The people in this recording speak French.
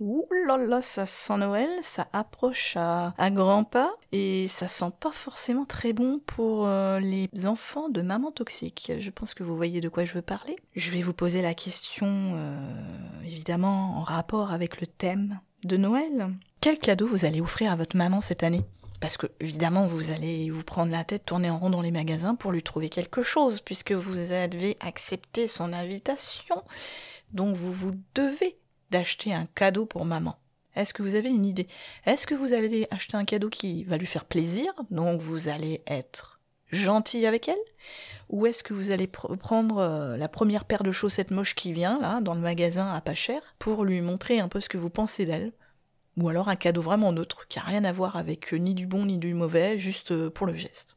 Ouh là là, ça sent Noël, ça approche à, grands pas et ça sent pas forcément très bon pour euh, les enfants de maman toxique. Je pense que vous voyez de quoi je veux parler. Je vais vous poser la question, euh, évidemment, en rapport avec le thème de Noël. Quel cadeau vous allez offrir à votre maman cette année? Parce que, évidemment, vous allez vous prendre la tête, tourner en rond dans les magasins pour lui trouver quelque chose, puisque vous avez accepté son invitation. Donc vous vous devez d'acheter un cadeau pour maman. Est-ce que vous avez une idée? Est-ce que vous allez acheter un cadeau qui va lui faire plaisir, donc vous allez être gentil avec elle? Ou est-ce que vous allez pr prendre euh, la première paire de chaussettes moches qui vient, là, dans le magasin à pas cher, pour lui montrer un peu ce que vous pensez d'elle? Ou alors un cadeau vraiment neutre, qui a rien à voir avec euh, ni du bon ni du mauvais, juste euh, pour le geste?